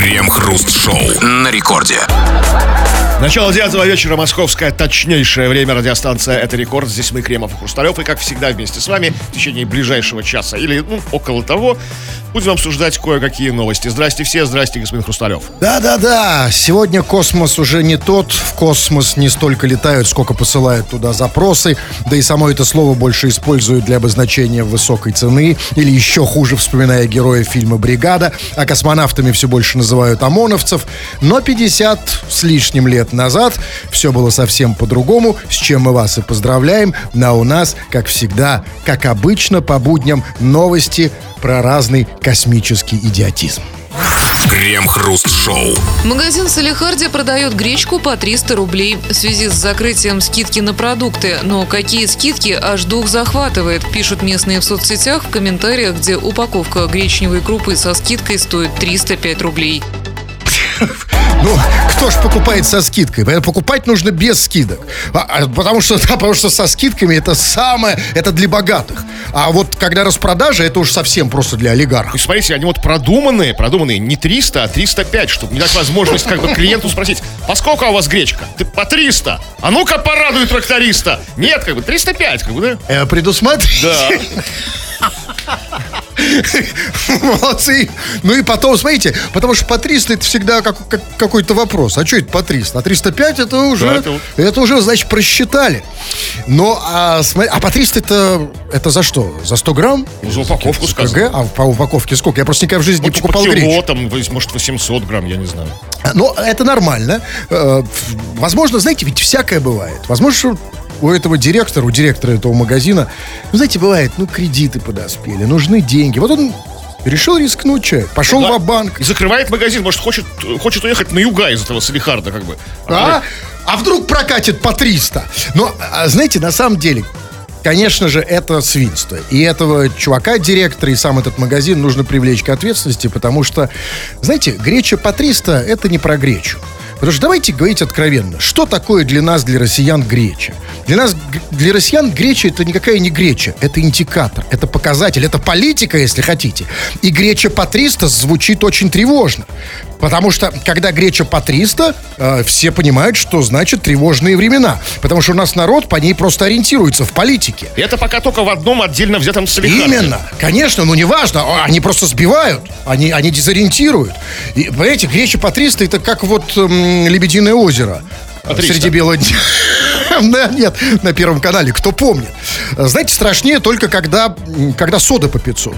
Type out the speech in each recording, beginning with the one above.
Крем-хруст-шоу на рекорде. Начало девятого вечера, московское точнейшее время, радиостанция «Это рекорд». Здесь мы, Кремов и Хрусталев, и, как всегда, вместе с вами в течение ближайшего часа или, ну, около того, будем обсуждать кое-какие новости. Здрасте все, здрасте, господин Хрусталев. Да-да-да, сегодня космос уже не тот, в космос не столько летают, сколько посылают туда запросы, да и само это слово больше используют для обозначения высокой цены, или еще хуже, вспоминая героя фильма «Бригада», а космонавтами все больше называют ОМОНовцев, но 50 с лишним лет назад все было совсем по-другому, с чем мы вас и поздравляем. На у нас, как всегда, как обычно, по будням новости про разный космический идиотизм. Крем-хруст-шоу. Магазин Салихарди продает гречку по 300 рублей в связи с закрытием скидки на продукты. Но какие скидки аж дух захватывает, пишут местные в соцсетях в комментариях, где упаковка гречневой крупы со скидкой стоит 305 рублей. Ну, кто ж покупает со скидкой? Покупать нужно без скидок. А, а, потому, что, да, потому что со скидками это самое, это для богатых. А вот когда распродажа, это уж совсем просто для олигархов. И смотрите, они вот продуманные, продуманные не 300, а 305, чтобы не дать возможность как бы клиенту спросить, по сколько у вас гречка? Ты по 300. А ну-ка порадуй тракториста. Нет, как бы 305, как бы, да? Э, предусмотрите. Да. Молодцы. Ну и потом, смотрите, потому что по 300 это всегда как, как, какой-то вопрос. А что это по 300? А 305 это уже, Да, это это уже, значит, просчитали. Но, а, смотри, а по 300 это, это за что? За 100 грамм? За упаковку За сказано. А по упаковке сколько? Я просто никогда в жизни не Ну, типа покупал кило, гречку. там, может, 800 грамм, я не знаю. Но это нормально. Э, Возможно, знаете, ведь всякое бывает. Возможно, что у этого директора, у директора этого магазина, ну, знаете, бывает, ну, кредиты подоспели, нужны деньги. Вот он решил рискнуть человек. Пошел Да. в банк И закрывает магазин, может, хочет, хочет уехать на юга из этого Салихарда, как бы. А? А вдруг прокатит по 300? Но, а, знаете, на самом деле, конечно же, это свинство. И этого чувака, директора, и сам этот магазин нужно привлечь к ответственности, потому что, знаете, греча по 300 – это не про гречу. Потому что давайте говорить откровенно, что такое для нас, для россиян, греча? Для нас, для россиян греча это никакая не греча, это индикатор, это показатель, это политика, если хотите. И греча по 300 звучит очень тревожно. Потому что, когда греча по 300, э, все понимают, что значит тревожные времена. Потому что у нас народ по ней просто ориентируется в политике. И это пока только в одном отдельно взятом Салихарде. Именно, конечно, ну неважно, они просто сбивают, они, они дезориентируют. И, понимаете, греча по 300 это как вот м, Лебединое озеро. 300. Среди бела дня. Да, Нет, на Первом канале, кто помнит. Знаете, страшнее только когда, когда сода по 500.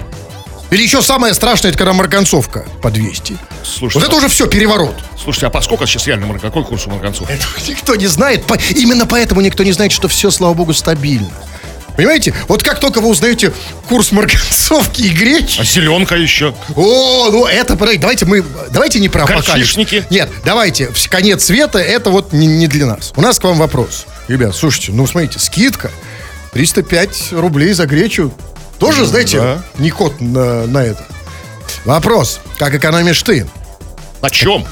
Или еще самое страшное, это когда марганцовка по 200. Слушайте, вот это уже все, переворот. Слушайте, а по сколько сейчас реально, марк- какой курс у марганцов? Этого никто не знает. По- Именно поэтому никто не знает, что все, слава богу, стабильно. Понимаете? Вот как только вы узнаете курс марганцовки и гречи, А зеленка еще? о, ну это, давайте мы, давайте не про. Горчишники? Нет, давайте, конец света, это вот не, не для нас. У нас к вам вопрос. Ребят, слушайте, ну смотрите, скидка 305 рублей за гречу. Тоже, знаете, да. не ход на, на это. Вопрос, как экономишь ты? На чем?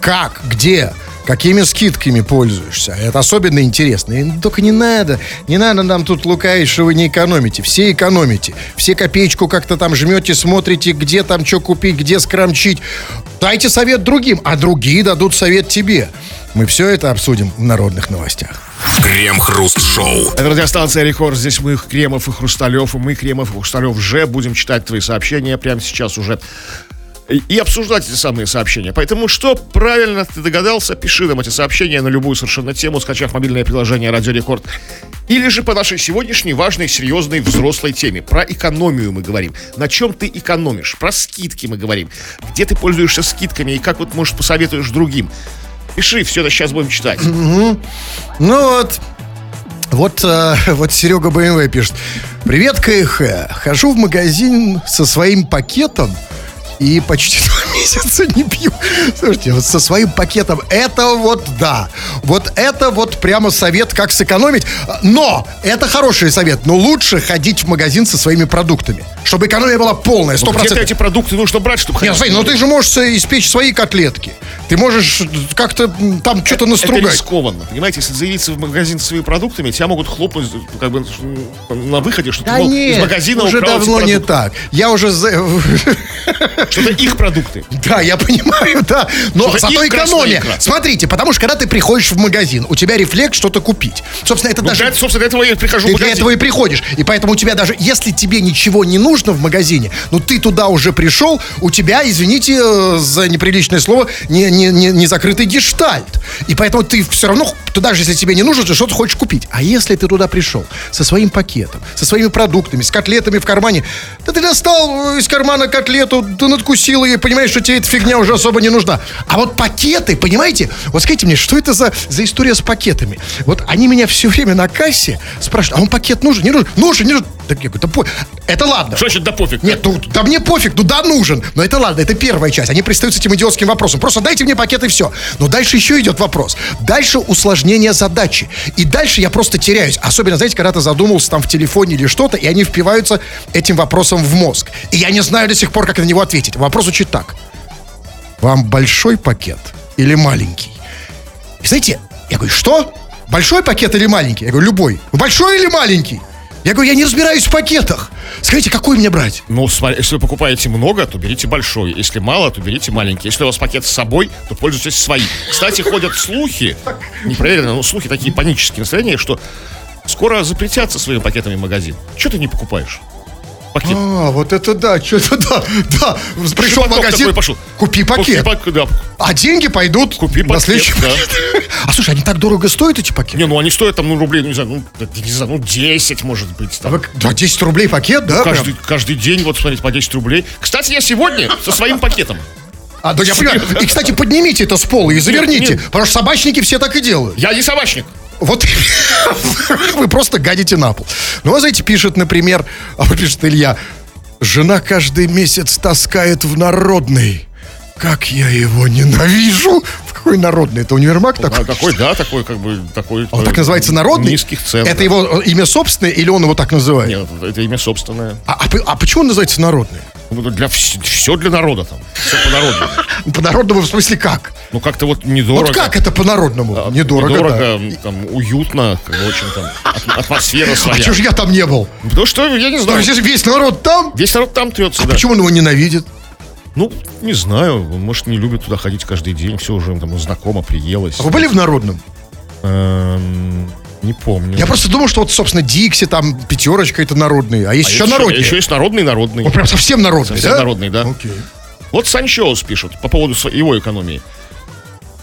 Как, где, какими скидками пользуешься. Это особенно интересно. И только не надо, не надо нам тут лукавить, что вы не экономите. Все экономите. Все копеечку как-то там жмете, смотрите, где там что купить, где скромчить. Дайте совет другим, а другие дадут совет тебе. Мы все это обсудим в народных новостях. Крем-хруст-шоу. Это радиостанция Рекорд. Здесь мы, Кремов и Хрусталев. И мы, Кремов и Хрусталев, же будем читать твои сообщения прямо сейчас уже. И, и обсуждать эти самые сообщения. Поэтому, что правильно ты догадался, пиши нам эти сообщения на любую совершенно тему, скачав мобильное приложение Радио Рекорд. Или же по нашей сегодняшней важной, серьезной, взрослой теме. Про экономию мы говорим. На чем ты экономишь? Про скидки мы говорим. Где ты пользуешься скидками и как вот, может, посоветуешь другим. Пиши, все это сейчас будем читать. Ну вот, вот, э, вот Серега БМВ пишет. Привет, КХ. Хожу в магазин со своим пакетом и почти два месяца не пью. Слушайте, вот со своим пакетом это вот да. Вот это вот прямо совет, как сэкономить. Но это хороший совет. Но лучше ходить в магазин со своими продуктами. Чтобы экономия была полная, Ну, Где-то 100%. эти продукты нужно брать, чтобы Нет, смотри, ну ты же можешь испечь свои котлетки. Ты можешь как-то там что-то Это настругать. рискованно, понимаете? Если заявиться в магазин со своими продуктами, тебя могут хлопнуть как бы на выходе, что Да ты мол, нет, из магазина уже давно не так. Я уже... за- Что это их продукты. Да, я понимаю, да. Но Что-то зато экономия. Смотрите, потому что когда ты приходишь в магазин, у тебя рефлекс что-то купить. Собственно, это Ну, даже... для, собственно, для этого я прихожу Ты в для магазин. этого и приходишь. И поэтому у тебя даже, если тебе ничего не нужно в магазине, ну ты туда уже пришел, у тебя, извините э, за неприличное слово, не, не, не, не закрытый гештальт. И поэтому ты все равно, туда даже если тебе не нужно, ты что-то хочешь купить. А если ты туда пришел со своим пакетом, со своими продуктами, с котлетами в кармане, да ты достал э, из кармана котлету, ты надкусил ее и понимаешь, что тебе эта фигня уже особо не нужна. А вот пакеты, понимаете, вот скажите мне, что это за, за история с пакетами? Вот они меня все время на кассе спрашивают, а вам пакет нужен? Не нужен? Нужен, не нужен? Так я говорю, да по... Это ладно. Что значит да пофиг? Нет, ну, да мне пофиг, ну да, нужен. Но это ладно, это первая часть. Они пристают с этим идиотским вопросом. Просто дайте мне пакет и все. Но дальше еще идет вопрос. Дальше усложнение задачи. И дальше я просто теряюсь. Особенно, знаете, когда ты задумался там в телефоне или что-то, и они впиваются этим вопросом в мозг. И я не знаю до сих пор, как на него ответить. Вопрос звучит так. Вам большой пакет или маленький? И знаете, я говорю, что? Большой пакет или маленький? Я говорю, любой. Большой или маленький? Я говорю, я не разбираюсь в пакетах. Скажите, какой мне брать? Ну, смотри, если вы покупаете много, то берите большой. Если мало, то берите маленький. Если у вас пакет с собой, то пользуйтесь своим. Кстати, ходят слухи, не проверено, но слухи такие панические настроения, что скоро запретят со своими пакетами магазин. Что ты не покупаешь? Пакет. А, вот это да, что-то да, да. Пришел в магазин, такой пошел. купи пакет. Купи пак- да. А деньги пойдут Купи на пакет, следующий да. пакет. А слушай, они так дорого стоят, эти пакеты? Не, ну они стоят там, ну, рублей, ну, не знаю, ну, не знаю, ну, 10, может быть. А Там. вы- Да, 10 рублей пакет, да? прям? Каждый, каждый день, вот, смотрите, по 10 рублей. Кстати, я сегодня со своим пакетом. А, да я понимаю. И, кстати, поднимите это с пола и заверните. нет. Потому что собачники все так и делают. Я не собачник. Вот вы просто гадите на пол. Ну, а знаете, пишет, например, а вот пишет Илья, жена каждый месяц таскает в народный. Как я его ненавижу. В какой народный? Это универмаг Да, такой? такой, да, такой, как бы, такой... Он так называется народный? Низких цен. Это да. его имя собственное или он его так называет? Нет, это имя собственное. А, а а почему он называется народный? Для все для народа там. Все по-народному. По-народному в смысле как? Ну, как-то вот недорого. Вот как это по-народному? Недорого, да. Недорого, там, уютно, очень там, ат- атмосфера А своя. чего же я там не был? Потому что, я не знаю, есть весь народ там? весь народ там трется, да. Почему он его ненавидит? Ну, не знаю, может, не любит туда ходить каждый день, все уже там знакомо, приелось. А вы были в народном? Не помню. Я просто думал, что вот, собственно, Дикси, там, пятерочка, это народные. А есть А еще народные. Еще есть народный, народный. Вот прям совсем народный, Совсем да? народный, да. Окей. Вот Санчоус пишет по поводу его экономии.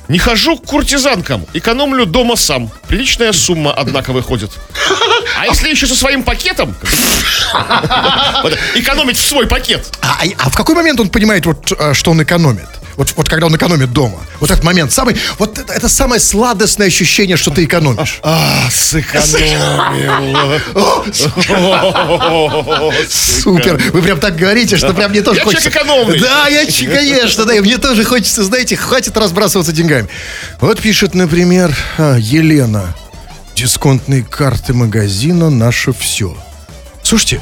Не хожу к куртизанкам, экономлю дома сам. Приличная сумма, однако, выходит. А если еще со своим пакетом, экономить в свой пакет. А, а в какой момент он понимает, вот, э, что он экономит? Вот, вот когда он экономит дома. Вот этот момент. Самый, вот это, это самое сладостное ощущение, что ты экономишь. А, сэкономил. Супер. Вы прям так говорите, что прям мне тоже Я хочется. человек экономный. Да, я, конечно, да. И мне тоже хочется, знаете, хватит разбрасываться деньгами. Вот пишет, например, а, Елена. Дисконтные карты магазина «Наше все». Слушайте,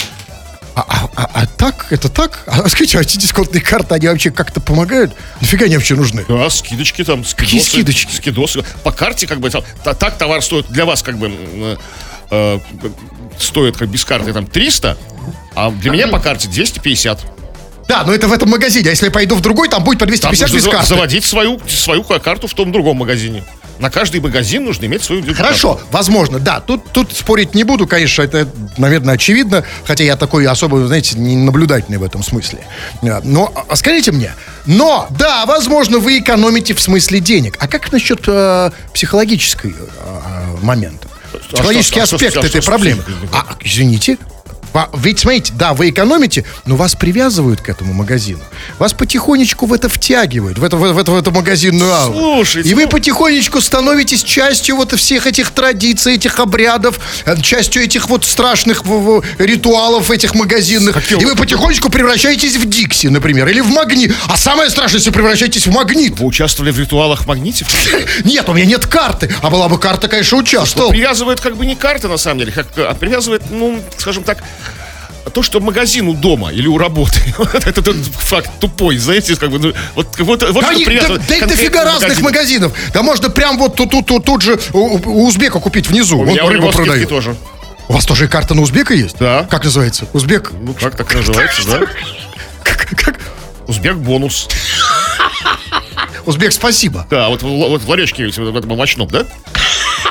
а, а- а- а так, это так? А скажите, а эти дисконтные карты, они вообще как-то помогают? Нафига они вообще нужны? Да, скидочки там, скидосы. Какие скидочки? Скидосы. По карте, как бы, так товар стоит для вас, как бы, м, э, стоит, как без карты, там, 300, а для меня по карте 250. Да, но это в этом магазине. А если я пойду в другой, там будет по Там 250 нужно без карты. заводить свою, свою карту в том другом магазине. На каждый магазин нужно иметь свою Хорошо, возможно, да. Тут, тут спорить не буду, конечно, это, наверное, очевидно, хотя я такой особо, знаете, не наблюдательный в этом смысле. А, Но а скажите мне, но, да, возможно, вы экономите в смысле денег. А как насчет э, психологической э, момента? Психологический а что- а аспект что- а этой что проблемы. А, извините, Ведь, смотрите, да, вы экономите, но вас привязывают к этому магазину. Вас потихонечку в это втягивают, в, это, в, это, в эту магазинную ауру. Слушайте, И вы ну- потихонечку становитесь частью вот всех этих традиций, этих обрядов, э, частью этих вот страшных в- в- ритуалов этих магазинных. Каким- И вы потихонечку превращаетесь в Дикси, например, или в Магнит. А самое страшное, если превращаетесь в Магнит. Вы участвовали в ритуалах магните? Нет, у меня нет карты. А была бы карта, конечно, участвовал. Привязывает как бы не карта, на самом деле, как, а привязывает, ну, скажем так, то, что магазин у дома или у работы, вот это тот факт тупой, знаете, как бы, ну, вот, вот, вот Да, что приятно да, да их дофига разных магазинов. Да можно прям вот тут, тут, тут, тут же у, у узбека купить внизу. У Он меня рыбу продает. тоже. У вас тоже и карта на узбека есть? Да. Как называется? Узбек? Ну, как так называется, да? Как, как? Узбек бонус. Узбек, спасибо. Да, вот, в- вот в ларечке в этом овощном, да?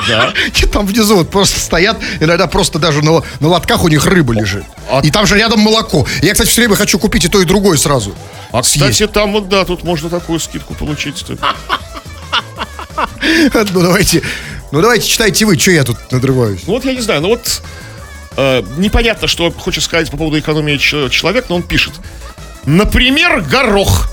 Да. И там внизу вот просто стоят, иногда просто даже на, на лотках у них рыба лежит. А- И там же рядом молоко. Я, кстати, все время хочу купить и то, и другое сразу. А, Съесть. кстати, там вот, да, тут можно такую скидку получить. Ну, давайте, ну, давайте читайте вы, что я тут надрываюсь. Ну вот я не знаю, ну вот э, непонятно, что хочет сказать по поводу экономии человек, но он пишет. Например, горох.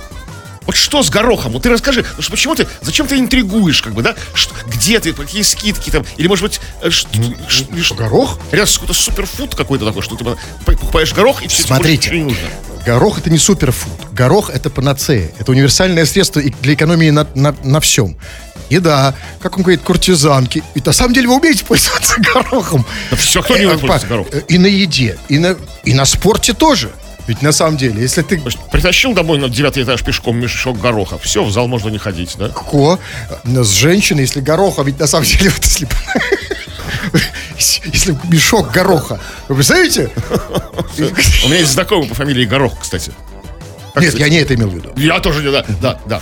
Вот что с горохом? Вот ты расскажи, ну почему ты, зачем ты интригуешь, как бы, да? Что, где ты, какие скидки там? Или, может быть, э, ш- ш- ш- Горох? рядом какой-то суперфуд какой-то такой, что ты п- покупаешь горох и все Смотрите. не нужно. Горох это не суперфуд. Горох это панацея. Это универсальное средство и для экономии на, на, на всем. Еда, как он говорит, куртизанки. И на самом деле вы умеете пользоваться горохом. Да всё, кто не Э, умеет пользоваться по- горохом? И на еде, и на, и на спорте тоже. Ведь на самом деле, если ты притащил домой на девятый этаж пешком мешок гороха, все, в зал можно не ходить, да? легко э, с женщиной, если гороха, ведь на самом деле, вот если, если мешок гороха, вы представляете? У меня есть знакомый по фамилии Горох, кстати. Нет, я не это имел в виду. Я тоже не, да, да, да.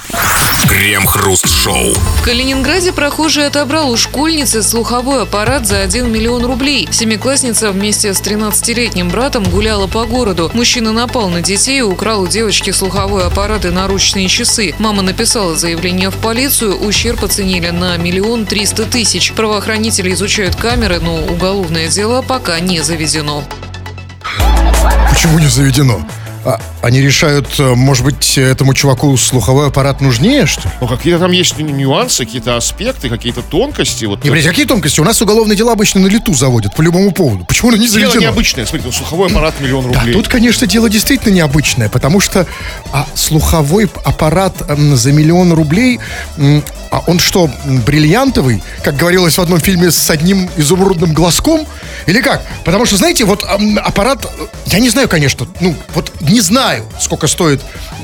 Крем-хруст-шоу. В Калининграде прохожий отобрал у школьницы слуховой аппарат за 1 миллион рублей. Семиклассница вместе с 13-летним братом гуляла по городу. Мужчина напал на детей и украл у девочки слуховой аппарат и наручные часы. Мама написала заявление в полицию, ущерб оценили на миллион триста тысяч. Правоохранители изучают камеры, но уголовное дело пока не заведено. Почему не заведено? А, они решают, э, может быть, этому чуваку слуховой аппарат нужнее, что ли? Ну, какие-то там есть ню- нюансы, какие-то аспекты, какие-то тонкости. Вот, Не, блядь, какие тонкости? У нас уголовные дела обычно на лету заводят, по любому поводу. Почему оно не Дело заведено? необычное. Смотрите, ну, слуховой аппарат миллион Да, рублей. тут, конечно, дело действительно необычное, потому что а, слуховой аппарат за миллион рублей, а он что, бриллиантовый, как говорилось в одном фильме с одним изумрудным глазком? Или как? Потому что, знаете, вот аппарат, я не знаю, конечно, ну, вот не знаю, сколько стоит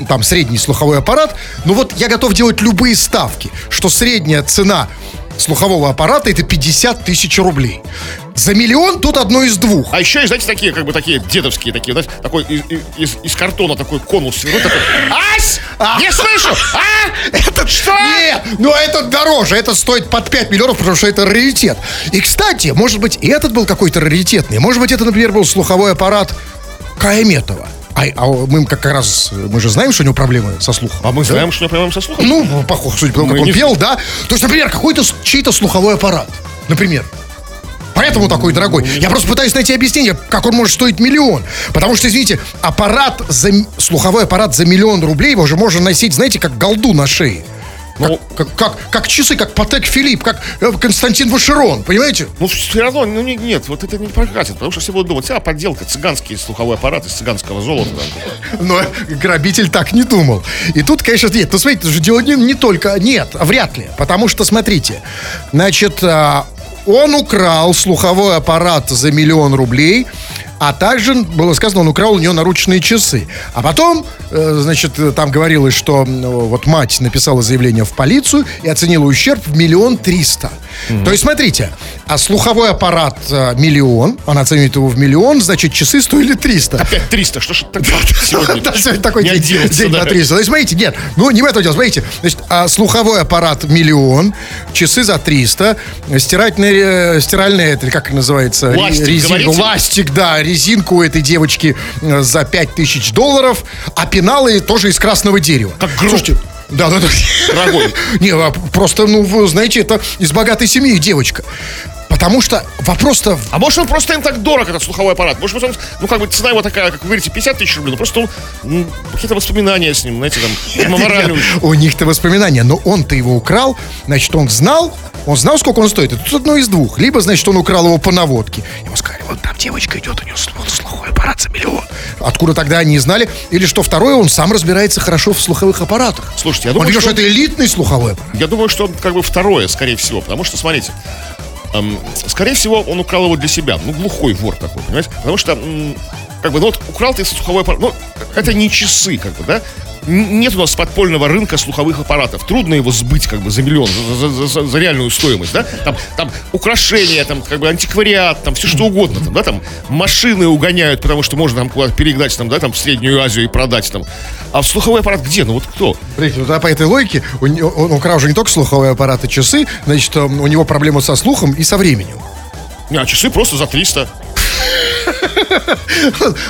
там средний слуховой аппарат, но вот я готов делать любые ставки, что средняя цена слухового аппарата это 50 тысяч рублей. За миллион тут одно из двух. А еще знаете, такие, как бы такие дедовские, такие, знаете, такой из, из- из картона такой конус свернут, такой, ась! Не слышу! А? Это что? Нет, ну это дороже, это стоит под 5 миллионов, потому что это раритет. И, кстати, может быть, и этот был какой-то раритетный. Может быть, это, например, был слуховой аппарат Каэметова. А, а мы как раз, мы же знаем, что у него проблемы со слухом. А мы Да? знаем, что не проблема со слухом. Ну, похоже, судя по тому, Мы как он не- пел, да. То есть, например, какой-то чей-то слуховой аппарат. Например. Поэтому такой дорогой. Я просто пытаюсь найти объяснение, как он может стоить миллион. Потому что, извините, аппарат, за, слуховой аппарат за миллион рублей его же можно носить, знаете, как голду на шее. Как, Ну- как, как, как часы, как Патек Филипп, как э, Константин Вашерон, понимаете? Ну, все равно, ну, не- нет, вот это не прокатит, потому что все будут думать, а, подделка, цыганский слуховой аппарат из цыганского золота. Но грабитель так не думал. И тут, конечно, нет. Ну, смотрите, же дело не, не только... Нет, вряд ли. Потому что, смотрите, значит, а, он украл слуховой аппарат за миллион рублей, а также, было сказано, он украл у нее наручные часы. А потом, э, значит, там говорилось, что м, вот мать написала заявление в полицию и оценила ущерб в миллион триста. То есть, смотрите, а слуховой аппарат э, миллион, она оценивает его в миллион, значит, часы стоили 300. Опять 300, что ж сегодня? Да, сегодня такой день, день на 300. То есть, смотрите, нет, ну не в этом дело, смотрите, значит, а, слуховой аппарат миллион, часы за 300, стирательная, э, стиральная, это как называется? Ластик, говорите? ластик, да, резинку у этой девочки э, за 5000 долларов, а пеналы тоже из красного дерева. Как гроб. Слушайте, да, да, да. Дорогой. Не, а просто, ну, вы знаете, это из богатой семьи девочка. Потому что вопрос-то А может он просто им так дорог, этот слуховой аппарат? Может он, ну как бы цена его такая, как вы говорите, 50 тысяч рублей, ну просто он, м, какие-то воспоминания с ним, знаете, там, мемориальные. Нет, У них-то воспоминания, но он-то его украл, значит, он знал, он знал, сколько он стоит. И тут одно из двух. Либо, значит, он украл его по наводке. Ему сказали, вот там девочка идет, у нее слух- слуховой аппарат за миллион. Откуда тогда они знали? Или что второе, он сам разбирается хорошо в слуховых аппаратах. Слушайте, я Он думаю, видел, что что это элитный слуховой аппарат. Я думаю, что как бы второе, скорее всего, потому что, смотрите, эм, скорее всего, он украл его для себя. Ну, глухой вор такой, понимаете? Потому что м, как бы, ну вот украл ты слуховой аппарат, ну, это не часы, как бы, да? Нет у нас подпольного рынка слуховых аппаратов. Трудно его сбыть как бы за миллион, за, за- за- за реальную стоимость, да? Там, там украшения, там как бы антиквариат, там все что угодно, там, да? Там машины угоняют, потому что можно там куда-то перегнать, там, да, там в Среднюю Азию и продать там. А слуховой аппарат где? Ну вот кто? Смотрите, вот, а по этой логике не- он украл же не только слуховые аппараты, часы, значит, м, у него проблемы со слухом и со временем. Не, а часы просто за 300.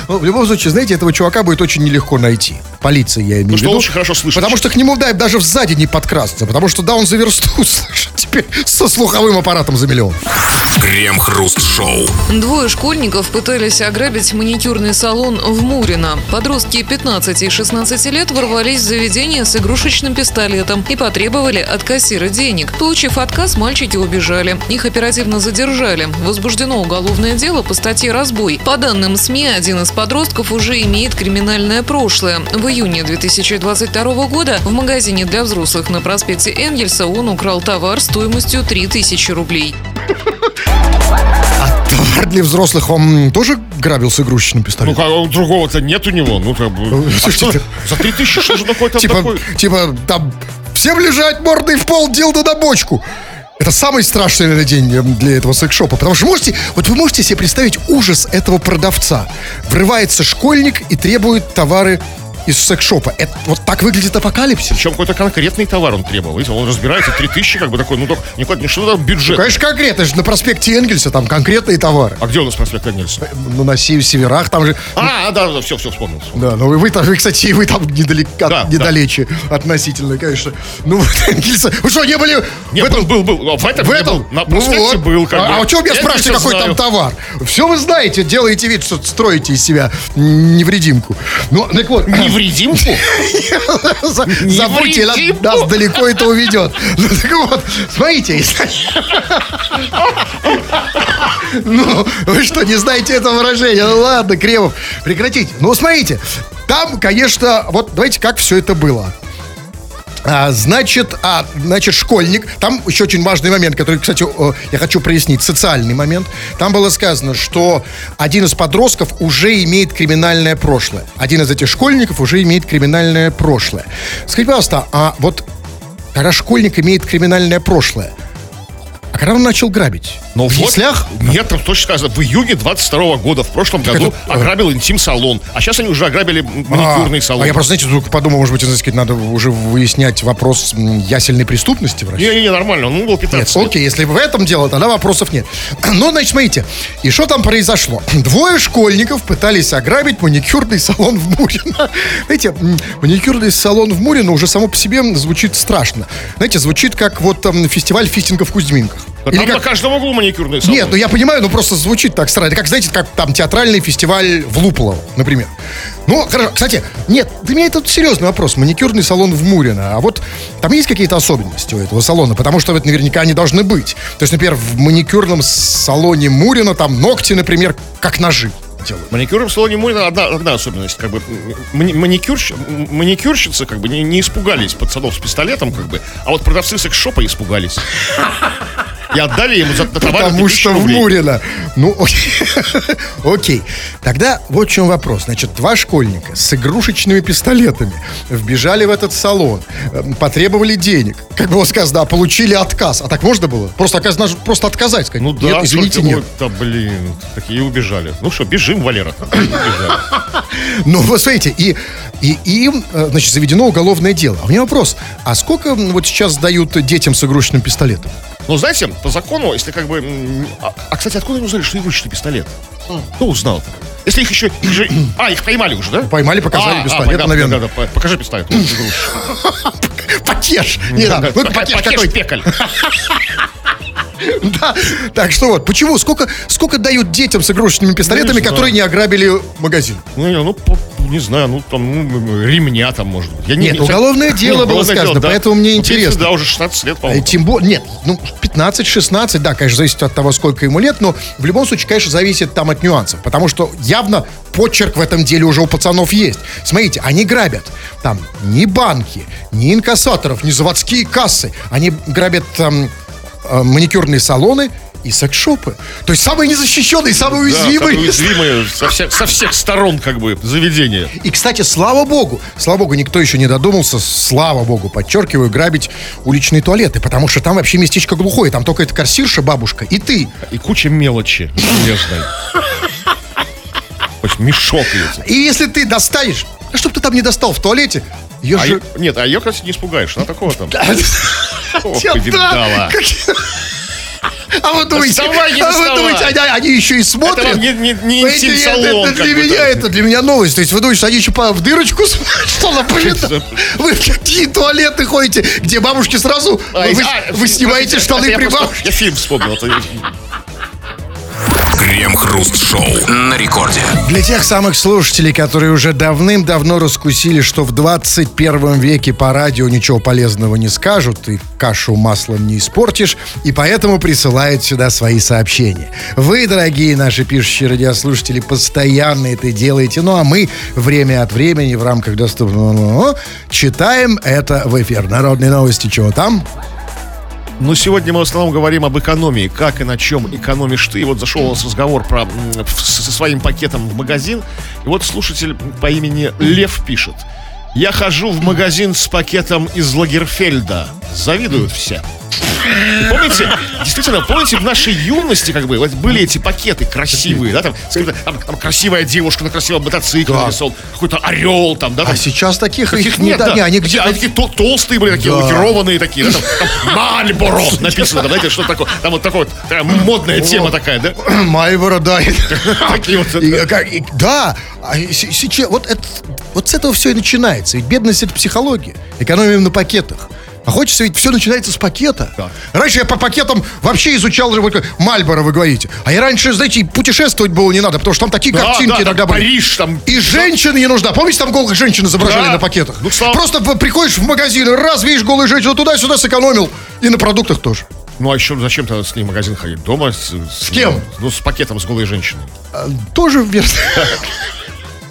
Ну, В любом случае, знаете, этого чувака будет очень нелегко найти. Полиция, я имею в что виду. очень хорошо слышно. Потому что к нему, да, даже сзади не подкрасться. Потому что, да, он за версту слышит теперь со слуховым аппаратом за миллион. Крем-хруст-шоу. Двое школьников пытались ограбить маникюрный салон в Мурино. Подростки 15 и 16 лет ворвались в заведение с игрушечным пистолетом и потребовали от кассира денег. Получив отказ, мальчики убежали. Их оперативно задержали. Возбуждено уголовное дело по статье «Разбой». По данным СМИ, один из подростков уже имеет криминальное прошлое. В июне 2022 года в магазине для взрослых на проспекте Энгельса он украл товар стоимостью 3000 рублей. Товар для взрослых он тоже грабил с игрушечным Ну, пистолетом? как, а другого-то нет у него. Ну, как бы. А слушайте, что? За 3000 что же такое там типа, такое? типа, там, всем лежать мордой в пол, дилда на бочку. Это самый страшный, наверное, день э, для этого секс-шопа. Потому что можете, вот вы можете себе представить ужас этого продавца. Врывается школьник и требует товары из секс-шопа. Это, вот так выглядит апокалипсис. Причем какой-то конкретный товар он требовал. Видите, он разбирается, 3000, как бы такой, ну, только не, не что там бюджет. Конечно, конкретно. же на проспекте Энгельса там конкретные товары. А где у нас проспект Энгельса? Ну, на сев- северах там же... А, да, да, все, все, вспомнил. вспомнил. Да, ну вы, там, вы, кстати, вы там недалеко, Да, недалече относительно, конечно. Ну, вот Энгельса... Вы что, не были... Нет, в этом- был, был, был. В этом, В этом? был. На Ну проспекте вот. был, как а, бы. а у чего меня Я спрашиваете, какой там знаю. товар? Все вы знаете, делаете вид, что строите из себя невредимку. Ну, так вот... Невредимку? За- Забудьте, нас, далеко это уведет. Ну, так вот, смотрите. Ну, вы что, не знаете это выражение? Ну, ладно, Кремов, прекратите. Ну, смотрите, там, конечно, вот давайте, как все это было. А, значит, а, значит, школьник. Там еще очень важный момент, который, кстати, я хочу прояснить. Социальный момент. Там было сказано, что один из подростков уже имеет криминальное прошлое. Один из этих школьников уже имеет криминальное прошлое. Скажите, пожалуйста, а вот когда школьник имеет криминальное прошлое, когда он начал грабить? Ну, в вот. яслях? Нет, там точно сказано, в июне 22 года, в прошлом году, это- ограбил интим-салон. А сейчас они уже ограбили маникюрный а, салон. а я просто, знаете, вдруг подумал, может быть, так сказать, надо уже выяснять вопрос ясельной преступности в России. Не-не-не, нормально, он был 15 Нет, лет. окей, если в этом дело, тогда вопросов нет. Ну, значит, смотрите, и что там произошло? Двое школьников пытались ограбить маникюрный салон в Мурино. Знаете, маникюрный салон в Мурино уже само по себе звучит страшно. Знаете, звучит как вот там фестиваль фистинга в Кузьминках. Да Или там как- на каждом углу маникюрный салон. Нет, ну я понимаю, ну просто звучит так странно. Как, знаете, как там театральный фестиваль в Луполово, например. Ну, хорошо, кстати, нет, для меня это серьезный вопрос. Маникюрный салон в Мурино. А вот там есть какие-то особенности у этого салона? Потому что вот наверняка они должны быть. То есть, например, в маникюрном салоне Мурино там ногти, например, как ножи делают. В маникюрном салоне Мурина одна, одна особенность. Как бы, мани- маникюрщ- маникюрщицы как бы не, не испугались пацанов с пистолетом, как бы, а вот продавцы секс-шопа испугались. И отдали ему за товар Потому 2000 что в. Мурино. Ну, окей. Тогда вот в чем вопрос. Значит, два школьника с игрушечными пистолетами вбежали в этот салон, э, потребовали денег. Как было сказано, получили отказ. А так можно было? Просто, оказывается, просто отказать. Сказать, Ну да, нет, извините, только, нет. Да, блин, такие убежали. Ну что, бежим, Валера. Ну, вы смотрите, и, и им, э, значит, заведено уголовное дело. А у меня вопрос, а сколько вот сейчас дают детям с игрушечным пистолетом? Ну, знаете, по закону, если как бы... А, а, кстати, откуда они узнали, что игрушечный пистолет? Кто узнал-то? Если их еще... Их же, а, их поймали уже, да? Поймали, показали А, пистолет, а, да, наверное. да, да, по- покажи пистолет. Потешь! Не надо. Ну, потешь пекаль. Да. Так что вот, почему? Сколько, сколько дают детям с игрушечными пистолетами, Ну, знаю. которые не ограбили магазин? Ну, не, ну, не знаю, ну, там, ну, ремня там, может быть. Я не- Нет, не- уголовное Ну, дело было сказано, да. поэтому мне Ну, интересно. Да, уже 16 лет, Э, по-моему. Тем более, нет, ну, 15-16, да, конечно, зависит от того, сколько ему лет, но в любом случае, конечно, зависит там от нюансов, потому что явно почерк в этом деле уже у пацанов есть. Смотрите, они грабят там ни банки, ни инкассаторов, ни заводские кассы, они грабят там маникюрные салоны и секс-шопы. То есть самые незащищенные, самые Да, уязвимые. самые уязвимые со всех, со всех сторон, как бы, заведения. И, кстати, слава богу, слава богу, никто еще не додумался, слава богу, подчеркиваю, грабить уличные туалеты, потому что там вообще местечко глухое, там только эта кассирша, бабушка и ты. И куча мелочи железной. Мешок. И если ты достанешь, а чтоб ты там не достал в туалете, ее А же... нет, а ее, кстати, не испугаешь. Она такого там. Ох, видала. А вы думаете, а вы думаете, они, они еще и смотрят? вам не- не- не интим-салон, Это, как для меня, это для меня новость. То есть вы думаете, они еще в дырочку? Что она повидала? Вы в какие туалеты ходите, где бабушки сразу... А, Вы, снимаете это штаны при бабушке? Я фильм вспомнил. Крем-хруст-шоу на рекорде. Для тех самых слушателей, которые уже давным-давно раскусили, что в 21 веке по радио ничего полезного не скажут, и кашу маслом не испортишь, и поэтому присылают сюда свои сообщения. Вы, дорогие наши пишущие радиослушатели, постоянно это делаете, ну а мы время от времени в рамках доступного читаем это в эфир. Народные новости, чего там? Ну, сегодня мы в основном говорим об экономии. Как и на чем экономишь ты. И вот зашел у нас разговор про, со своим пакетом в магазин. И вот слушатель по имени Лев пишет. Я хожу в магазин с пакетом из Лагерфельда. Завидуют все. Помните, действительно, помните, в нашей юности, как бы, вот были эти пакеты красивые, да, там, там, там красивая девушка на красивом мотоцикле Да. нарисован, какой-то орел там, да, А там, сейчас таких, Таких их не нет, да, не, они где они такие тол- толстые были, такие Да. лакированные такие. да, там, там Мальборо написано, там, знаете, что такое. Там вот такой вот, такая модная тема такая, да? Мальборо, да. Такие вот. Э, да, а сейчас вот, это, вот с этого все и начинается. Ведь бедность это психология. Экономим на пакетах. А хочется ведь все начинается с пакета. Да. Раньше я по пакетам вообще изучал же вот Мальборо, вы говорите. А я раньше, знаете, путешествовать было не надо, потому что там такие Да, картинки да, там иногда были. Париж, там. И женщины не нужна. Помните, там голых женщин изображали Да. на пакетах? Ну, слава- Просто приходишь в магазин, раз, видишь голую женщину, туда-сюда сэкономил. И на продуктах тоже. Ну а еще зачем тогда с ней в магазин ходить? Дома с, с кем? Ну, с пакетом с голой женщиной. А, Тоже верно.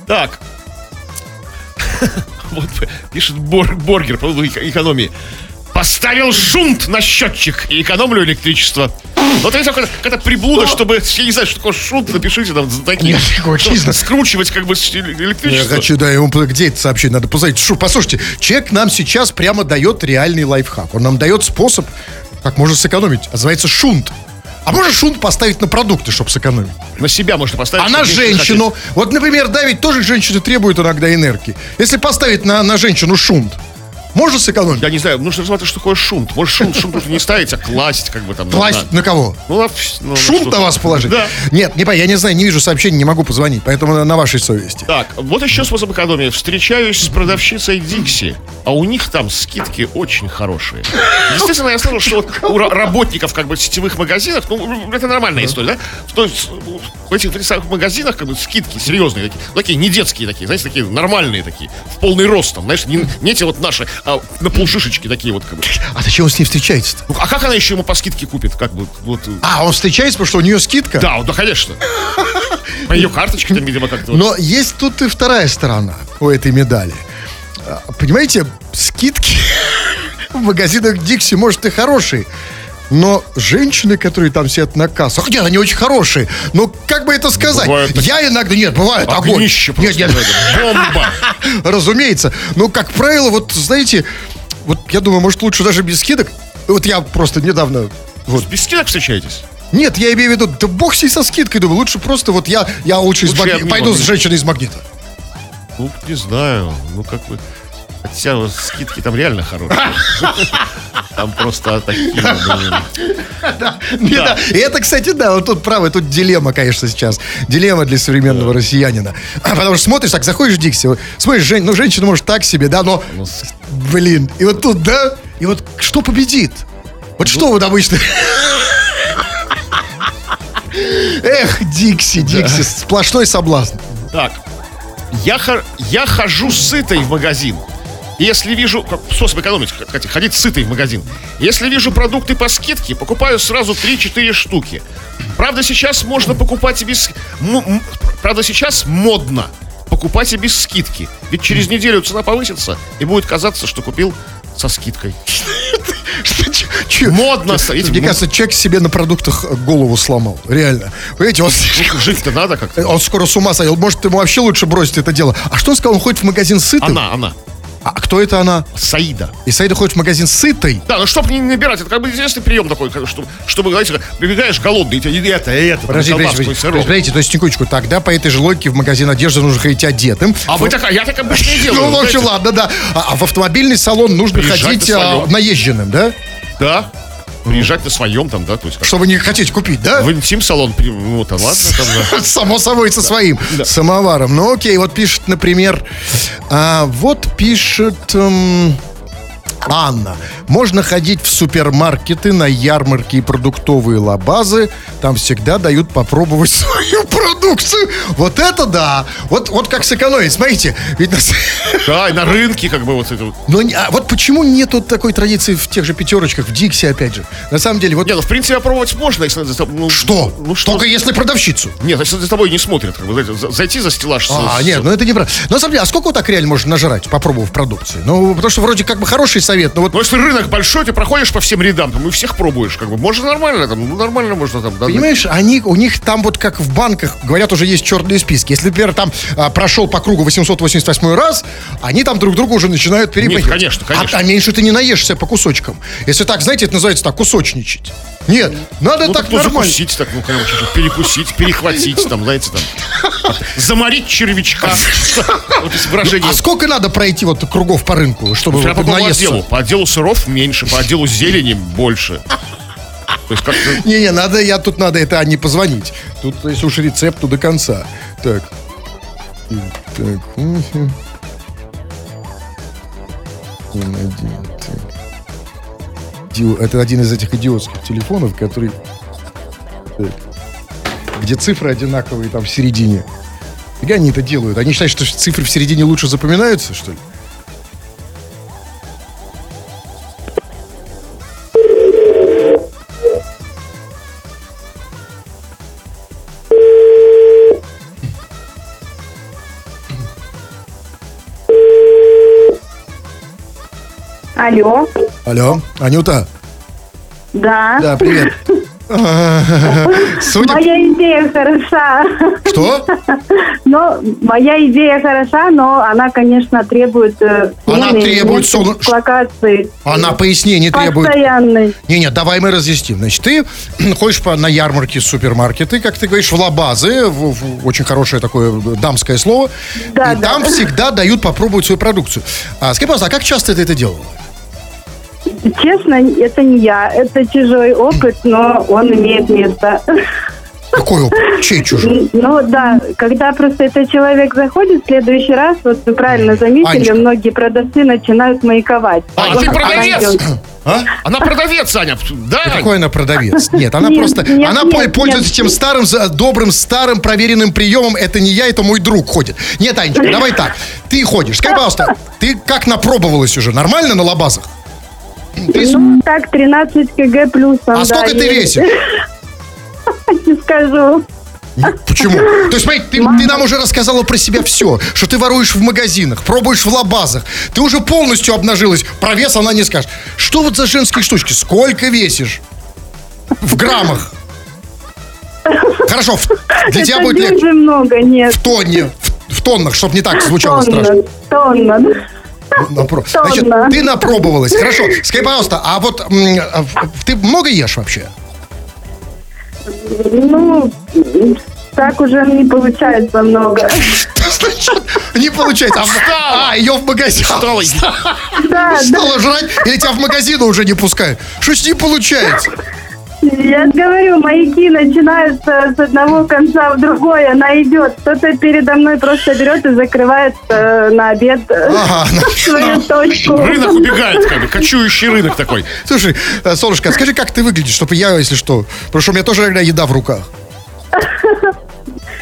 Так. Вот пишет Бор- Боргер по экономии. Поставил шунт на счетчик и экономлю электричество. Вот это какая-то приблуда, чтобы, я не знаю, что такое шунт, напишите там за такие. Нет. Скручивать как бы с- Я электричество. хочу, да, ему где это сообщение надо позвонить. Шу, послушайте, человек нам сейчас прямо дает реальный лайфхак. Он нам дает способ, как можно сэкономить. Называется шунт. А можно шунт поставить на продукты, чтобы сэкономить? На себя можно поставить. А на женщину, вот, например, да, ведь тоже женщины требуют иногда энергии. Если поставить на, на женщину шунт, можно сэкономить? Я не знаю, нужно смотреть, что такое шунт. Может, шунт, шунт нужно не ставить, а класть как бы там. Класть на- на кого? Ну, на ну, Шунт на вас положить? Да. Нет, не, по- я не знаю, не вижу сообщений, не могу позвонить, поэтому на, вашей совести. Так, вот еще способ экономии. Встречаюсь с продавщицей Дикси, а у них там скидки очень хорошие. Естественно, я слышал, что вот у ра- работников как бы сетевых магазинов, ну, это нормальная история, да? То есть в этих, самых магазинах как бы скидки серьезные такие, такие не детские такие, знаете, такие нормальные такие, в полный рост там, знаешь, не, не эти вот наши, а на полшишечки такие вот как бы. А зачем он с ней встречается-то? Ну, а как она еще ему по скидке купит? Как бы, вот, э, А, он встречается, потому что у нее скидка? да, да, конечно. По ее карточке там, видимо, как-то. Но есть тут и вторая сторона у этой медали. А, Понимаете, скидки в магазинах Дикси, может, и хорошие. Но женщины, которые там сидят на кассах, нет, они очень хорошие. Но как бы это сказать? такие- Я иногда, нет, бывает огонь. Нет, нет, Бомба. разумеется. Но, как правило, вот, знаете, вот я думаю, может, лучше даже без скидок. Вот я просто недавно... Вот. Без скидок встречаетесь? Нет, я имею в виду, да бог с ней со скидкой, думаю, лучше просто вот я, я лучше, из Лучше магни- я обниму, пойду с женщиной из магнита. Ну, не знаю. Ну, как бы... Хотя вот скидки там реально хорошие. Там просто такие... ну. И это, кстати, да, вот тут правы, тут дилемма, конечно, сейчас. Дилемма для современного россиянина. А Потому что смотришь, так, заходишь в Дикси, смотришь, ну, женщина может так себе, да, но, ну, блин, и вот тут, да, и вот что победит? Вот что вот обычно... Эх, Дикси, Дикси, сплошной соблазн. Так. Я, я хожу сытой в магазин. Если вижу, как способ экономить, кстати, ходить сытой в магазин. Если вижу продукты по скидке, покупаю сразу 3-4 штуки. Правда, сейчас можно покупать и без... м- правда, сейчас модно покупать и без скидки. Ведь через неделю цена повысится, и будет казаться, что купил со скидкой. Модно. Мне кажется, человек себе на продуктах голову сломал. Реально. Понимаете, он, Жить-то надо как-то. он скоро с ума сойдет. Может, ему вообще лучше бросить это дело. А что он сказал? Он ходит в магазин сытым? Она, она. А кто это она? Саида. И Саида ходит в магазин сытый? Да, ну чтобы не набирать, это как бы известный прием такой, как, чтобы, чтобы, знаете, прибегаешь голодный, и тебе это, и это, там, Подожди, колбаску, подожди, подожди, сырок. подождите, то есть, секундочку, тогда по этой же логике в магазин одежды нужно ходить одетым. А вы так, я так обычно и делаю. Ну, в общем, ладно, да. А, а в автомобильный салон нужно ходить а, наезженным, да? Да. Приезжать на своем там, да, то есть как Чтобы не хотеть купить, да? в интим-салон, ну, там, ладно, там, да. Само собой, со своим самоваром. Ну, окей, вот пишет, например, а, вот пишет... эм, Анна, можно ходить в супермаркеты, на ярмарки и продуктовые лабазы. Там всегда дают попробовать свою продукцию. Вот это да! Вот, вот как сэкономить. Смотрите, ведь на с- Да, и на рынке, как бы, вот это вот. Но не- а вот почему нету такой традиции в тех же пятерочках, в Дикси, опять же? На самом деле, вот Не, ну, в принципе, попробовать можно, если ну, что? Ну, что? Только если продавщицу. Нет, если за тобой не смотрят, как бы, зайти за стеллаж. А, с- нет, ну это неправда. Но на самом деле, а сколько вот так реально можно нажрать, попробовав продукции? Ну, потому что вроде как бы хороший совет, но вот Но если рынок большой, ты проходишь по всем рядам, там, и всех пробуешь, как бы, можно нормально, там, ну, нормально можно там, да, Понимаешь, они, у них там вот как в банках, говорят, уже есть черные списки. Если, например, там а, прошел по кругу 888 раз, они там друг друга уже начинают перепахивать. Нет, конечно, конечно. А, а меньше ты не наешься по кусочкам. Если так, знаете, это называется так, кусочничать. Нет, надо Ну, так так, ну, нормально. закусить, так, ну, короче, перекусить, перехватить, там, знаете, там, заморить червячка. Вот. А сколько надо пройти вот кругов по рынку, чтобы наесться? отделу. По отделу сыров меньше, по отделу зелени больше. То есть как-то... Не-не, надо, я тут надо это Анне позвонить. Тут, если уж рецепт, то до конца. Так. Так. Один, Ди- Это один из этих идиотских телефонов, который... Так. Где цифры одинаковые там в середине. Фига они это делают? Они считают, что цифры в середине лучше запоминаются, что ли? Алло, Алло, Анюта? да. Да, привет. Судя... Моя идея хороша. Что? Но моя идея хороша, но она, конечно, требует э, Она требует места солно- дислокации. Она пояснений требует. Постоянной. Не-не, давай мы разъясним. Значит, ты ходишь по, на ярмарки, супермаркеты, как ты говоришь, в лабазы, в- в- очень хорошее такое дамское слово. Да, и да. там всегда дают попробовать свою продукцию. А, скажи, пожалуйста, а как часто ты это делала? Честно, это не я. Это чужой опыт, но он имеет место. Какой опыт? Чей чужой? Ну да, когда просто этот человек заходит в следующий раз, вот вы правильно заметили, Анечка. многие продавцы начинают маяковать. А, Вот ты продавец! А? Она продавец, Аня. Да? Какой она продавец? Нет, она Нет, просто... нет, она нет, пол- пользуется нет. тем старым, добрым, старым проверенным приемом. Это не я, это мой друг ходит. Нет, Анечка, давай так. Ты ходишь. Скажи, пожалуйста, ты как напробовалась уже? Нормально на лабазах? Ты Ну, так, 13 кг плюсом, А да, сколько ты есть. весишь? Не скажу. Почему? То есть, смотри, ты, ты нам уже рассказала про себя все, что ты воруешь в магазинах, пробуешь в лабазах. Ты уже полностью обнажилась. Про вес она не скажет. Что вот за женские штучки? Сколько весишь? В граммах. Хорошо, в- для тебя Это будет легче. много, нет. В тонне, в, в тоннах, чтобы не так звучало Тонна, страшно. тонна. Напро- Значит, ты напробовалась. Хорошо, скажи, пожалуйста, а вот м, а в- ты много ешь вообще? Ну, так уже не получается много. Значит, не получается. А, в- а, ее в магазин. Стала. Да, да. Стала жрать, или тебя в магазин уже не пускают? Что с ней получается? Я говорю, маяки начинаются с одного конца в другой, она идет. Кто-то передо мной просто берет и закрывает э, на обед э, Ага, свою точку. Рынок убегает, как бы, кочующий рынок такой. Слушай, э, солнышко, а скажи, как ты выглядишь, чтобы я, если что, потому что у меня тоже иногда еда в руках.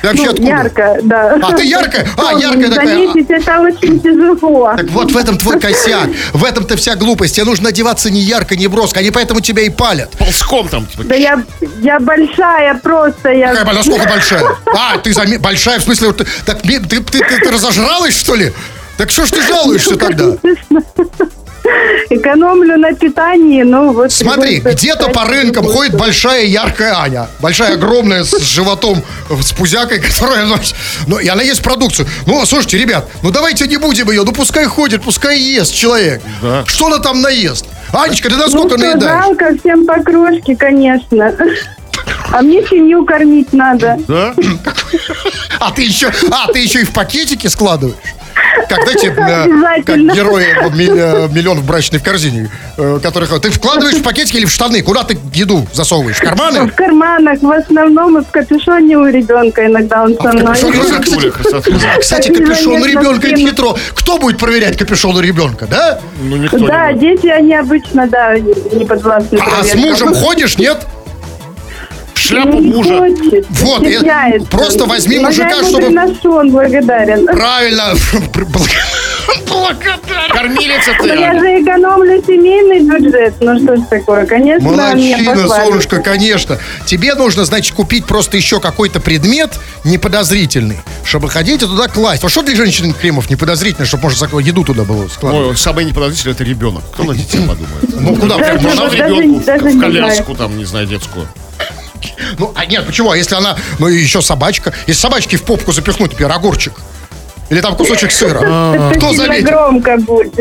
Ты вообще Ну, откуда? ярко, да. А, ты яркая? А, Ну, яркая такая. Заметить это очень тяжело. Так вот в этом твой косяк, в этом-то вся глупость. Тебе нужно одеваться не ярко, не броско, они поэтому тебя и палят. Ползком там, типа. Да я, я большая просто. Я... Какая, она сколько большая? А, ты заме- большая, в смысле, вот так, ты, ты, ты- ты разожралась, что ли? Так что ж ты жалуешься тогда? Экономлю на питании, ну вот... Смотри, где-то по рынкам ходит большая яркая Аня. Большая, огромная, с животом, с пузякой, которая... Ну, и она есть продукцию. Ну, слушайте, ребят, ну давайте не будем ее. Ну, пускай ходит, пускай ест человек. Да. Что она там наест? Анечка, ты Ну, насколько что, наедаешь? жалко всем по крошке, конечно. А мне семью кормить надо. Да? А ты еще, а, ты еще и в пакетике складываешь? Как, знаете, как герои э, ми- «Миллион в брачной корзине», э, которых... Ты вкладываешь в пакетики или в штаны? Куда ты еду засовываешь? В карманы? В карманах, в основном, и в капюшоне у ребенка иногда он со мной. Кстати, капюшон у ребенка это хитро. Кто будет проверять капюшон у ребенка, да? Ну, никто Да, дети, они обычно, да, не подвластны А с мужем ходишь, нет? Шляпу Не мужа. хочет, Вот, стесняется. просто возьми Но мужика, я ему чтобы- приношу, он благодарен. Правильно. Кормилица Но я ты. же экономлю семейный бюджет. Ну что ж такое, конечно, Молодчина, солнышко, конечно. Тебе нужно, значит, купить просто еще какой-то предмет неподозрительный, чтобы ходить и туда класть. Вот что для женщин кремов неподозрительно, чтобы можно еду туда было складывать? Ой, самый неподозрительный это ребенок. Кто на детей подумает? Ну, куда? Даже- Ну, даже- в коляску там, не знаю, детскую. Ну, а нет, почему? А если она, ну, и еще собачка? Если собачки в попку запихнуть, например, огурчик. Или там кусочек сыра. Это Кто заметит? громко будет.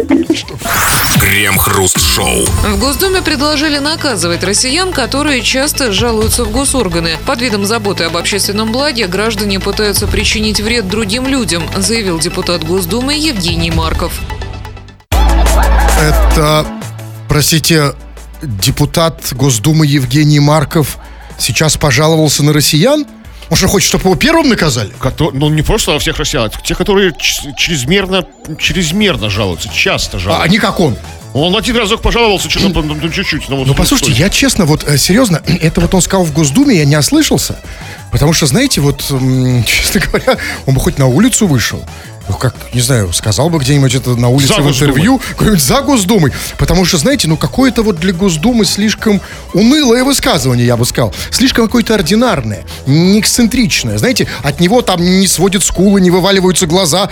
Крем-хруст-шоу. В Госдуме предложили наказывать россиян, которые часто жалуются в госорганы. Под видом заботы об общественном благе граждане пытаются причинить вред другим людям, заявил депутат Госдумы Евгений Марков. Это, простите, депутат Госдумы Евгений Марков сейчас пожаловался на россиян? Он что, хочет, чтобы его первым наказали? Кото- Ну, не просто во всех россиян, а те, которые чрезмерно, чрезмерно жалуются, часто А, жалуются. не как он. Он один разок пожаловался, что-то ну, ну, чуть-чуть. Ну, вот Ну, послушайте, что- я честно, вот э, серьезно, это вот он сказал в Госдуме, я не ослышался. Потому что, знаете, вот, честно говоря, он бы хоть на улицу вышел. Ну, как, не знаю, сказал бы где-нибудь это на улице За в интервью, какой-нибудь за Госдумой. Потому что, знаете, ну, какое-то вот для Госдумы слишком унылое высказывание, я бы сказал. Слишком какое-то ординарное, не эксцентричное. Знаете, от него там не сводят скулы, не вываливаются глаза.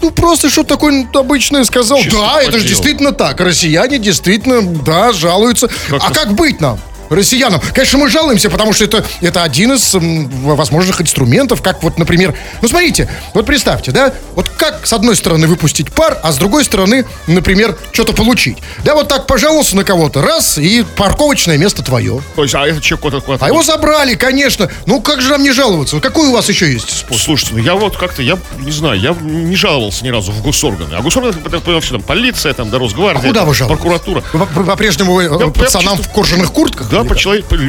Ну, просто что такое обычное сказал. Чисто да, это же действительно так. Россияне действительно, да, жалуются. Как-то а как быть нам? Россиянам. Конечно, мы жалуемся, потому что это, это один из м, возможных инструментов, как вот, например, ну смотрите, вот представьте, да, вот как с одной стороны выпустить пар, а с другой стороны, например, что-то получить. Да, вот так пожаловался на кого-то, раз, и парковочное место твое. То есть, а этот человек куда-то... куда-то- А его забрали, конечно. Ну как же нам не жаловаться? Какой у вас еще есть способ? Слушайте, ну я вот как-то, я не знаю, я не жаловался ни разу в госорганы. А госорганы, это, это, все там, полиция, там, да, Росгвардия, А куда вы жалуетесь? прокуратура. Вы по- По-прежнему э, Я- я пацанам чисто- в кожаных куртках? Да,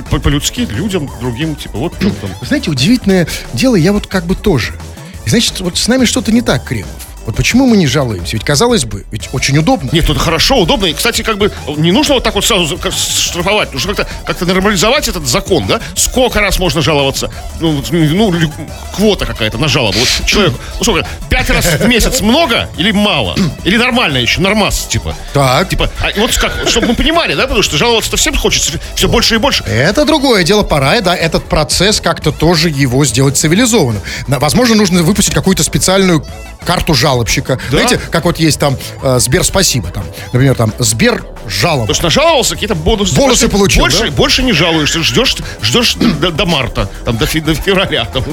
по- по-людски, людям, другим, типа, вот там, там. Знаете, удивительное дело, я вот как бы тоже. И значит, вот с нами что-то не так, Кремов. Вот почему мы не жалуемся? Ведь, казалось бы, ведь очень удобно. Нет, это хорошо, удобно. И, кстати, как бы не нужно вот так вот сразу штрафовать. Нужно как-то как нормализовать этот закон, да? Сколько раз можно жаловаться? Ну, ну, квота какая-то на жалобу. Вот человек, ну сколько, пять раз в месяц много или мало? Или нормально еще, нормас, типа. Так. Типа, а вот как, чтобы мы понимали, да, потому что жаловаться-то всем хочется все больше и больше. Это другое дело, пора, да, этот процесс как-то тоже его сделать цивилизованным. Возможно, нужно выпустить какую-то специальную карту жалобщика. Да. Знаете, как вот есть там э, Сбер спасибо, там, например, там Сбер жалоба. Потому что нажаловался, какие-то бонусы. Бонусы получил, Больше, да? больше не жалуешься, ждешь, ждешь до, до марта, там, до, до февраля. Там.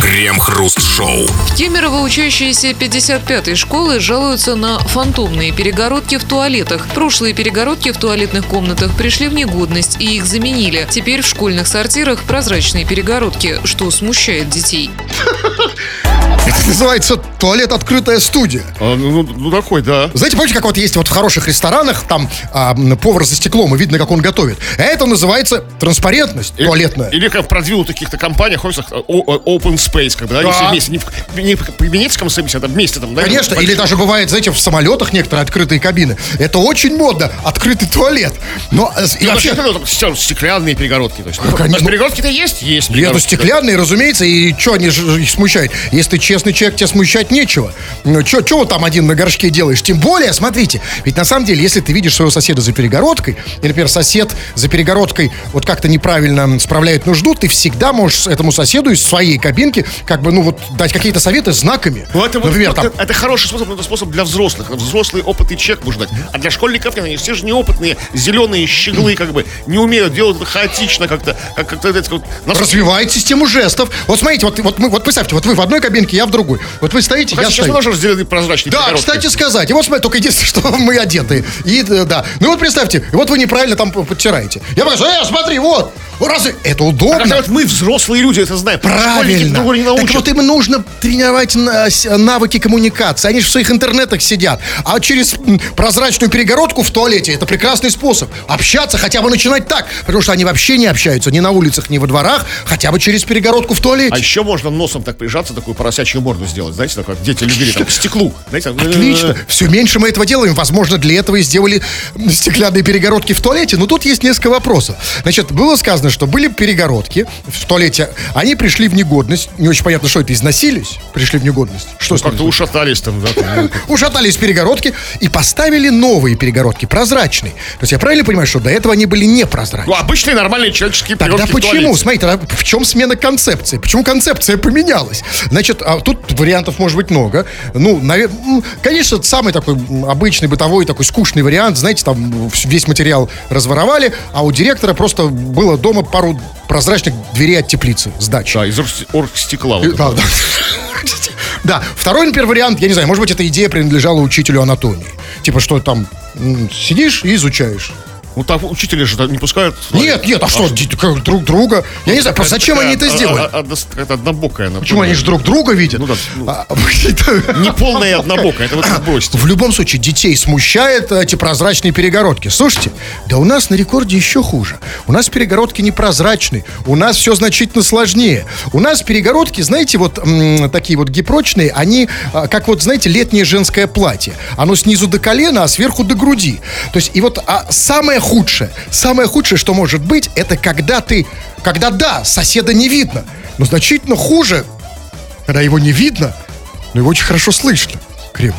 Крем-хруст-шоу. В Кемерово учащиеся 55-й школы жалуются на фантомные перегородки в туалетах. Прошлые перегородки в туалетных комнатах пришли в негодность и их заменили. Теперь в школьных сортирах прозрачные перегородки, что смущает детей. Это называется туалет открытая студия. А, ну, ну, такой, да. Знаете, помните, как вот есть вот в хороших ресторанах, там а, повар за стеклом, и видно, как он готовит. Это называется транспарентность Или- туалетная. Или как в продвинутых каких-то компаниях, офисах, open space, когда они Да. все вместе, не в, не в кабинетском сервисе, а там вместе там, да? Конечно, или даже бывает, знаете, в самолетах некоторые открытые кабины. Это очень модно, открытый туалет. Но э, с- и Ну, вообще... ну, там стек- стеклянные перегородки. То есть, ну, то есть перегородки-то есть, есть. Нет, ну стеклянные, разумеется, и что они их смущают? Если ты честный человек, тебе смущать нечего. Ну, что вот там один на горшке делаешь? Тем более, смотрите, ведь на самом деле, если ты видишь своего соседа за перегородкой, и, например, сосед за перегородкой вот как-то неправильно справляет нужду, ты всегда можешь этому соседу из своей кабинки как бы, ну вот, дать какие-то советы знаками. Ну, это, вот, например, это, там, это хороший способ, но это способ для взрослых. Взрослый опытный человек может дать. А для школьников они все же неопытные, зеленые щеглы, как бы, не умеют, делать это хаотично как-то. Как, как, как, как, нас- развивает систему жестов. Вот смотрите, вот, вот, мы, вот представьте, вот вы в одной кабинке, я в другой. Вот вы стоите, Хотя я сейчас стою. тоже сделали прозрачный Да, перегородки. кстати сказать. И вот смотри, только единственное, что мы одеты. И э, да. Ну вот представьте, вот вы неправильно там подтираете. Я покажу, э, смотри, вот. Вот Разве это А удобно? когда вот мы, взрослые люди, это знаем. Правильно. не Так вот им нужно тренировать навыки коммуникации. Они же в своих интернетах сидят. А через прозрачную перегородку в туалете это прекрасный способ. Общаться, хотя бы начинать так. Потому что они вообще не общаются ни на улицах, ни во дворах, хотя бы через перегородку в туалете. А еще можно носом так прижаться, такую поросячью морду сделать. Знаете, такое, как дети любили, там, к стеклу. Знаете, Отлично. Все меньше мы этого делаем. Возможно, для этого и сделали стеклянные перегородки в туалете. Но тут есть несколько вопросов. Значит, было сказано, что были перегородки в туалете. Они пришли в негодность. Не очень понятно, что это, износились? Пришли в негодность. Что Ну, как-то ушатались там, да. ушатались перегородки и поставили новые перегородки, прозрачные. То есть я правильно понимаю, что до этого они были непрозрачные? Ну, обычные нормальные человеческие Тогда перегородки в почему? Смотри, тогда в чем смена концепции? Почему концепция поменялась? Значит, а тут вариантов может быть много. Ну, наверное, конечно, самый такой обычный, бытовой, такой скучный вариант. Знаете, там весь материал разворовали, а у директора просто было дома пару прозрачных дверей от теплицы с дачи. Да, из оргс- оргстекла. вот это. Да, да. Да, второй, например, вариант, я не знаю, может быть, эта идея принадлежала учителю анатомии. Типа, что там сидишь и изучаешь. Ну, так учителя же не пускают. Нет, нет, а что, ди- как друг друга? Я не знаю, просто зачем они это сделали? Это однобокая. Почему они же друг друга видят? Ну да, ну. А, Не полная однобокая, это вот бросьте. В любом случае, детей смущает эти прозрачные перегородки. Слушайте, да у нас на рекорде еще хуже. У нас перегородки непрозрачные, у нас все значительно сложнее. У нас перегородки, знаете, вот такие вот гипрочные, они а, как вот, знаете, летнее женское платье. Оно снизу до колена, а сверху до груди. То есть, и вот а, самое худшее, самое худшее, что может быть, это когда ты, когда да, соседа не видно, но значительно хуже, когда его не видно, но его очень хорошо слышно. Кремов.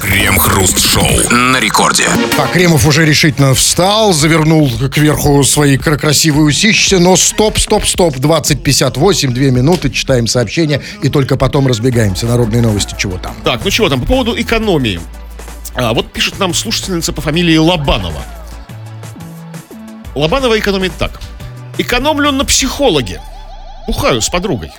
Крем-хруст-шоу на рекорде. Так, Кремов уже решительно встал, завернул кверху свои кра- красивые усищи, но стоп, стоп, стоп, 20.58, две минуты, читаем сообщения и только потом разбегаемся. Народные новости, чего там? Так, ну чего там, по поводу экономии. А, вот пишет нам слушательница по фамилии Лобанова. Лобанова экономит так. Экономлю на психологе. Бухаю с подругой.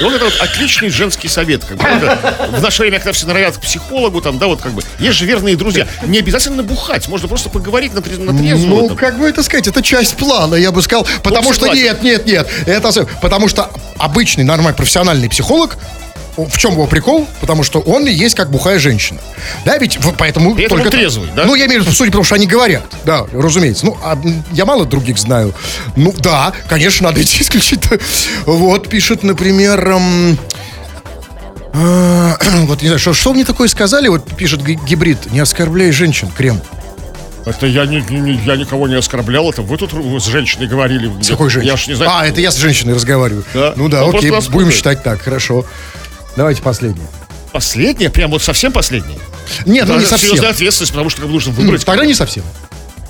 И вот это вот отличный женский совет. Как бы, это в наше время, когда все норовят к психологу, там, да, вот как бы, есть же верные друзья. Не обязательно бухать, можно просто поговорить на, трез- на трезвую. Ну, там. как бы это сказать, это часть плана, я бы сказал. Потому что согласен. нет, нет, нет. Это, потому что обычный, нормальный, профессиональный психолог, в чем его прикол? Потому что он и есть как бухая женщина. Да, ведь вот поэтому этом только... трезвый, да? Ну, я имею в виду, судя по тому, что они говорят. Да, разумеется. Ну, а, я мало других знаю. Ну, да, конечно, надо идти исключить. Вот, пишет, например... эм, вот, не знаю, что, что мне такое сказали? Вот пишет ги- гибрид. Не оскорбляй женщин, крем. Это я, не, не- я никого не оскорблял, это вы тут с женщиной говорили. С какой женщиной? Я ж не знаю. А, это я с женщиной разговариваю. Да. Ну да, Он окей, будем считать так, хорошо. Давайте последнее. Последнее, прям вот совсем последнее. Нет, ну не совсем. серьезная ответственность, потому что как бы нужно выбрать. Тогда не совсем.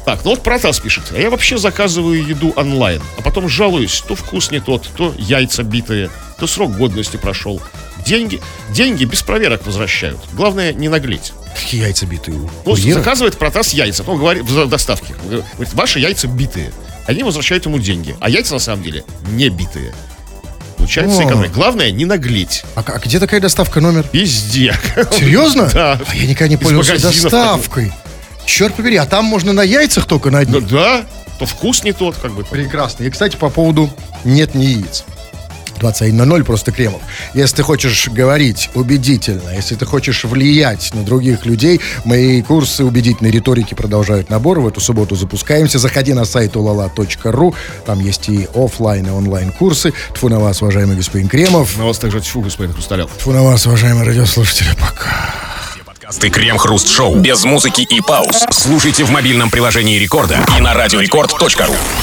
Так, ну вот Протас пишет. А я вообще заказываю еду онлайн, а потом жалуюсь, то вкус не тот, то яйца битые, то срок годности прошел. Деньги, деньги без проверок возвращают. Главное, не наглеть. Какие яйца битые Ну, курьера? заказывает Протас яйца, ну, говорит, в доставке. Говорит, ваши яйца битые. Они возвращают ему деньги. А яйца, на самом деле, не битые. Получается О. экономия. Главное, не наглеть. А, а где такая доставка номер? Везде. Серьезно? Да. А я никогда не Из пользовался доставкой. Черт побери, а там можно на яйцах только на Ну одних. да, то вкус не тот, как бы. Прекрасно. И, кстати, по поводу «нет не яиц». 21.00 просто Кремов. Если ты хочешь говорить убедительно, если ты хочешь влиять на других людей, мои курсы убедительной риторики продолжают набор. В эту субботу запускаемся. Заходи на сайт ulala.ru. Там есть и оффлайн, и онлайн курсы. Тьфу на вас, уважаемый господин Кремов. На вас также тьфу, господин Хрусталев. Тьфу на вас, уважаемые радиослушатели. Пока. Подкасты Крем-хруст-шоу без музыки и пауз. Слушайте в мобильном приложении Рекорда и на радиорекорд.ру.